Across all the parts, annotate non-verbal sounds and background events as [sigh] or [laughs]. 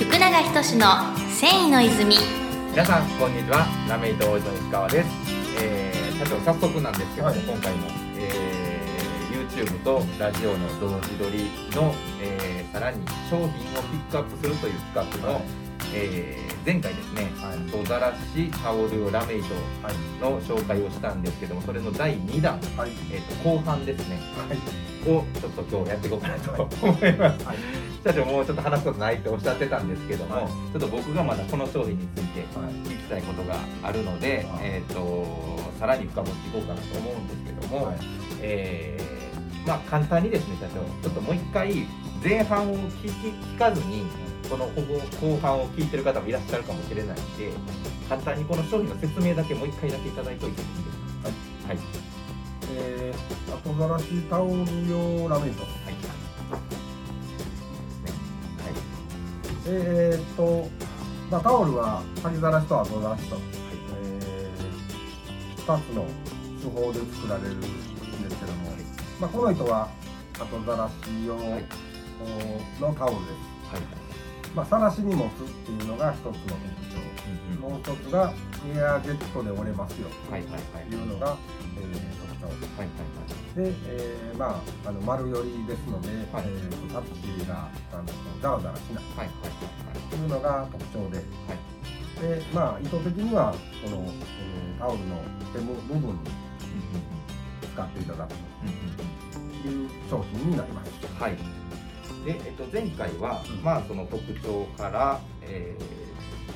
福永仁の繊維の泉皆さんこんにちは。ラメイト王子の石川です、えー、社長早速なんですけども、はい。今回も、えー、YouTube とラジオの同時撮りの、えー、さらに商品をピックアップするという企画の、はい。えー前回ですねはい。野ざらしタオルラメイトはい。の紹介をしたんですけどもそれの第2弾、はい。えー、と後半ですね。はい。をちょっと今日やっていこうかなと思います。はい社長もうちょっと話すことないっておっしゃってたんですけども、はいちょっと僕がまだこの商品について聞きたいことがあるので、はいえー、とさらに深掘っていこうかなと思うんですけども、はいえーまあ簡単にですね社長ちょっともう一回前半を聞き聞かずにこの後後半を聞いてる方もいらっしゃるかもしれないんで簡単にこの商品の説明だけもう一回だけいただいておいてもいいですかはいえー、後ざらしタオル用ラメイトはいえーっと、まあ、タオルは先ざらしと後ざらしと、はいえー、2つの手法で作られるんですけども、まあ、この糸は後ざらし用はい。のタオルです、はい。まあ、さらしに持つっていうのが一つの特徴。うんうんもう一つがエアジェットで折れますよ。はいはいはい。というのが、えー特徴はいはい。で、えーまあ、あの丸寄りですので、はい。えーとタッチがあのザラザラしない。はいはいはいとい。うのが特徴で、でまあ、意図的にはこの、えータオルのヘム部分に使っていただくという商品になります。はい。で、えっと、前回は、うん。まあその特徴から、えー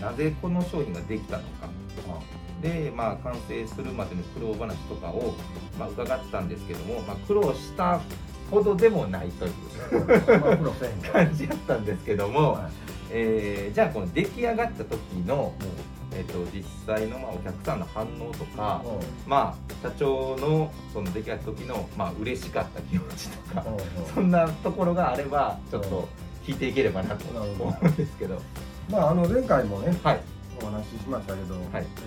なぜこの商品ができたのかで、まあ、完成するまでの苦労話とかを、まあ、伺ったんですけども、まあ、苦労したほどでもないという感じだったんですけども、はい。えーじゃあこの出来上がった時の、えっと、実際のまあお客さんの反応とか、うん。まあ、社長のその出来上がった時の、まあ嬉しかった気持ちとか、そんなところがあればちょっと聞いていければなと思うんですけど、まあ、あの前回もねはいお話ししましたけど、はい。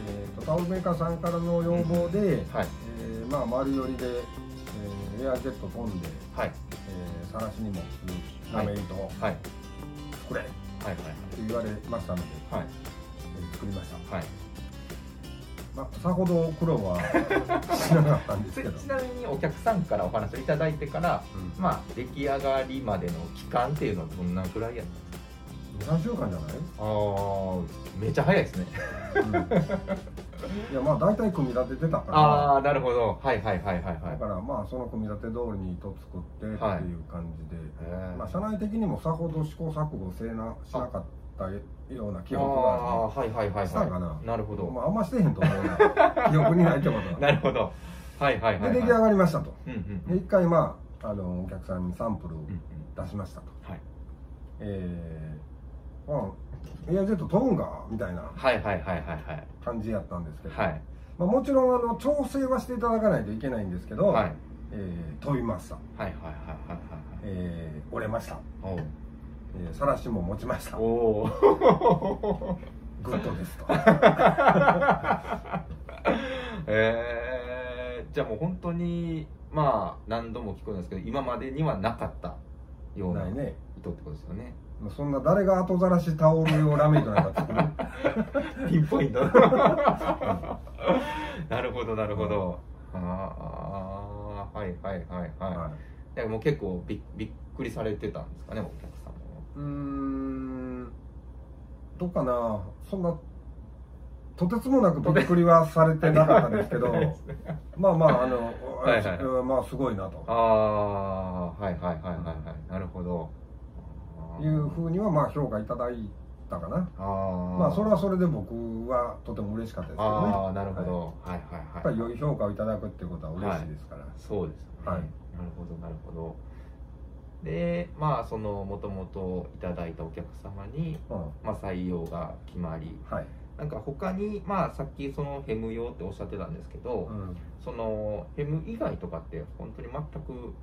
えー、とタオルメーカーさんからの要望で、はい。えーまあ、丸寄りで、えーエアジェット飛んで、はい。えー、さらしにもするラメイトをはい。作れってはい言われましたので、はいはい。えー作りました。はい。まあ、さほど苦労は [laughs] しなかったんですけど、ちちなみにお客さんからお話をいただいてから、うん。まあ、出来上がりまでの期間っていうのはどんなくらいやったんですか？3週間じゃない、あーめっちゃ早いですね。うん、[laughs] いやまあ大体組み立ててたから。ああなるほど。はいはいはいはいはい。だからまあその組み立て通りに糸作ってっていうはい感じで、へーまあ、社内的にもさほど試行錯誤せなしなかったような記憶がああーはいはいはいしたんかな？はいなるほど、まあ、あんましてへんと思うな。記憶にないってことはなるほど。はいはいはい、はい、で出来上がりましたと。うんうんうでん一回まああのお客さんにサンプルうんうん。出しましたと、はい。えー、まあエアジェット飛ぶんかみたいなはいはいはいはいはい。感じやったんですけど、はい。まあ、もちろんあの調整はしていただかないといけないんですけど、はい。えー飛びました、はいはいはいはいはいえー折れました、はいえー、さらしも持ちました。おおお [laughs] [laughs] グッドですと。[laughs] えー、じゃあもう本当にまあ何度も聞くんですけど今までにはなかったようなね。糸ってことですよねそんな誰が後ざらしタオル用ラメイトなんか作る？[laughs] ピンポイント。なるほどなるほど、ああはいはいはいはい、はい。いやもう結構びびっくりされてたんですかねお客さんも。うーんどうかな。そんなとてつもなくびっくりはされてなかったですけど [laughs] まあまああのはいはい。うんまあすごいなと。ああはいはいはいはいはい。なるほどいうふうにはまあ評価いただいたかな。まあそれはそれで僕はとても嬉しかったですけどね。ああなるほど、はい。はい、はいはい。やっぱり良い評価をいただくっていうことは嬉しいですから、そうですよね、はい。なるほどなるほど。でまあそのもともといただいたお客様に、うん。まあ、採用が決まり。はい、なんか他にまあさっきそのヘム用っておっしゃってたんですけど、うん。そのヘム以外とかって本当に全く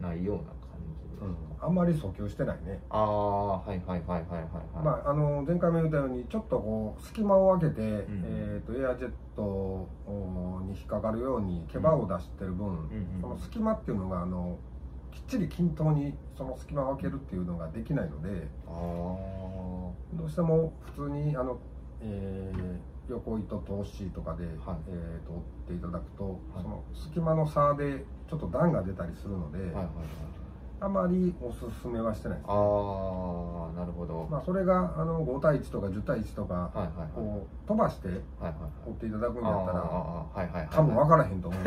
ないような感じで。すか、うん、あんまり訴求してないね。ああはいはいはいはいはいはい、まあ、あの前回も言ったようにちょっとこう隙間を空けて、ん。えー、とエアジェットおに引っかかるように毛羽を出してる分、うんうんその隙間っていうのがあのきっちり均等にその隙間を空けるっていうのができないので、どうしても普通にあの、えー、横糸通しとかで、はいえー、と折っていただくと、はいその隙間の差でちょっと段が出たりするので、はいはいはいあまりおすすめはしてないですああなるほど、まあ、それがあの5対1とか10対1とか、はいはいはいこう飛ばしてはいはい折っていただくんだったらはいはいはい多分分からへんと思う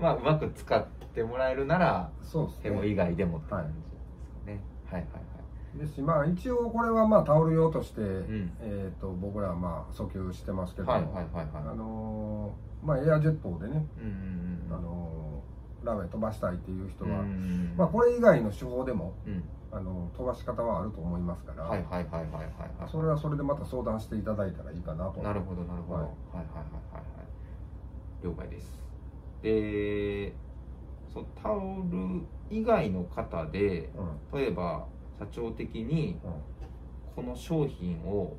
まあうまく使ってもらえるならそうですヘモ以外でもって感じですかねはいはいはいですしまあ一応これはまあタオル用として、ん。えー、と僕らはまあ訴求してますけど、はいはいはいはい。あのーまあエアジェットでね、うんうんうんあのーラメ飛ばしたいっていう人は、うんまあ、これ以外の手法でも、うん。あの飛ばし方はあると思いますから、はいはいはいはいはいはいそれはそれでまた相談していただいたらいいかなと。なるほどなるほど、ははいい、はいはいはいはい。了解です。でそうタオル以外の方でうん。例えば社長的にこの商品を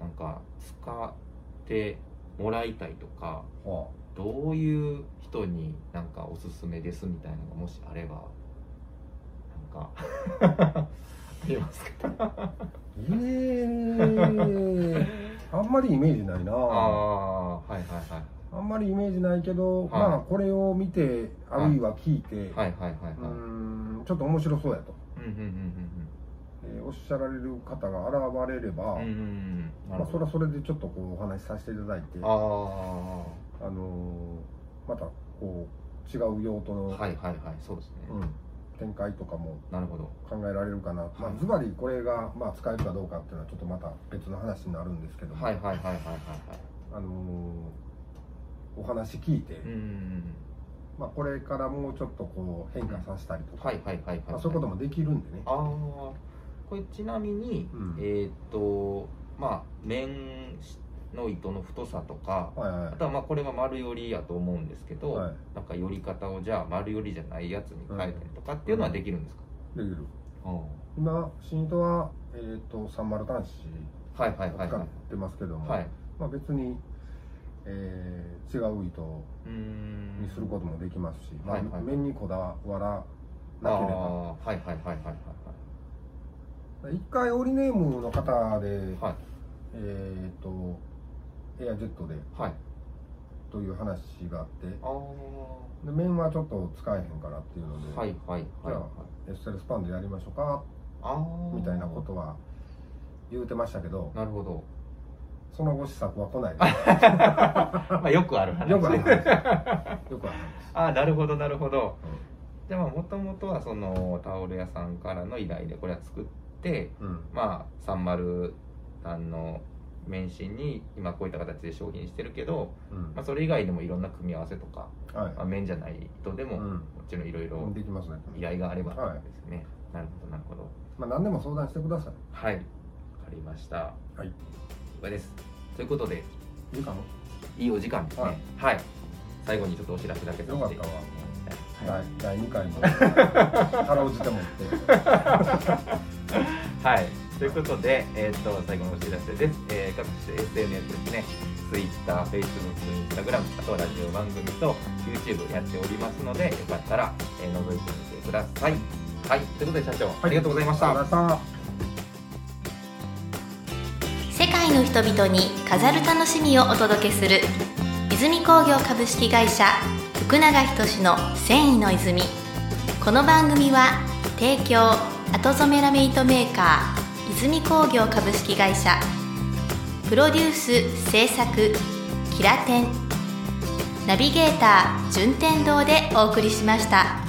なんか使ってもらいたいとかはどういう人になんかおすすめですみたいなのがもしあればなんかありますか？あえー、あんまりイメージないな。ああはいはいはい。あんまりイメージないけど、はい。まあこれを見てあるいは聞いて、はい。はいはいはいちょっと面白そうやと、えーおっしゃられる方が現れれば、うんうんうんまあ、それはそれでちょっとこうお話しさせていただいてああのーまたこう違う用途の、あはいはいはいそうですね、うん、展開とかもなるほど。考えられるかな、まあはいズバリこれが、まあ、使えるかどうかっていうのはちょっとまた別の話になるんですけども、はいはいはいはいはいはい。あのーお話聞いて、うんうんうんまあ、これからもうちょっとこう変化させたりとか、はいはいはいはい、まあ、そういうこともできるんでね。ああこれちなみに、うん。えーっとまあ面の糸の太さとかはいはい。あとはまあこれは丸寄りやと思うんですけど、はい。なんか寄り方をじゃあ丸寄りじゃないやつに変えたりとかっていうのはできるんですか、できる。うん今新糸は、えー、とサンマル端子はいはいはい。使っはいてますけども、はい。まあ、別に、えー違う糸にすることもできますし、まあはいはい。面にこだわらあなければ。あはいはいはいはいはい一回オリネームの方で、はい。えっ、とエアジェットではい。という話があってああで面はちょっと使えへんからっていうので、はいはいはいはい。エステルスパンでやりましょうかああみたいなことは言うてましたけどなるほどその後施策は来ないで [laughs] まあよくある話。すよくある話。よくあああなるほどなるほど。じゃあもともとはそのタオル屋さんからの依頼でこれは作ってうん。まあ三丸さんの免震に今こういった形で商品してるけど、うん。まあ、それ以外でもいろんな組み合わせとか、はい。まあ、面じゃない人でも、うん。もちろんいろいろ依頼があればはい。ですね、なるほどなるほど。まあ何でも相談してください。はい。わかりました。はい。了解ですということでいいかいいお時間ですね。ははい。い、最後にちょっとお知らせだけさせて。よかったわ。はい。第第2回もかろうじてもって。はい、ということで、えー、と最後のお知らせです、えー各種 SNS ですね。Twitter、Facebook、Instagram あとはラジオ番組と YouTube やっておりますのでよかったら、えー覗いてみてください。はい、ということで社長、ありがとうございありがとうございましたの人々に飾る楽しみをお届けする泉工業株式会社福永仁の繊維の泉。この番組は提供後染めラメイトメーカー泉工業株式会社。プロデュース制作キラテン。ナビゲーター順天堂でお送りしました。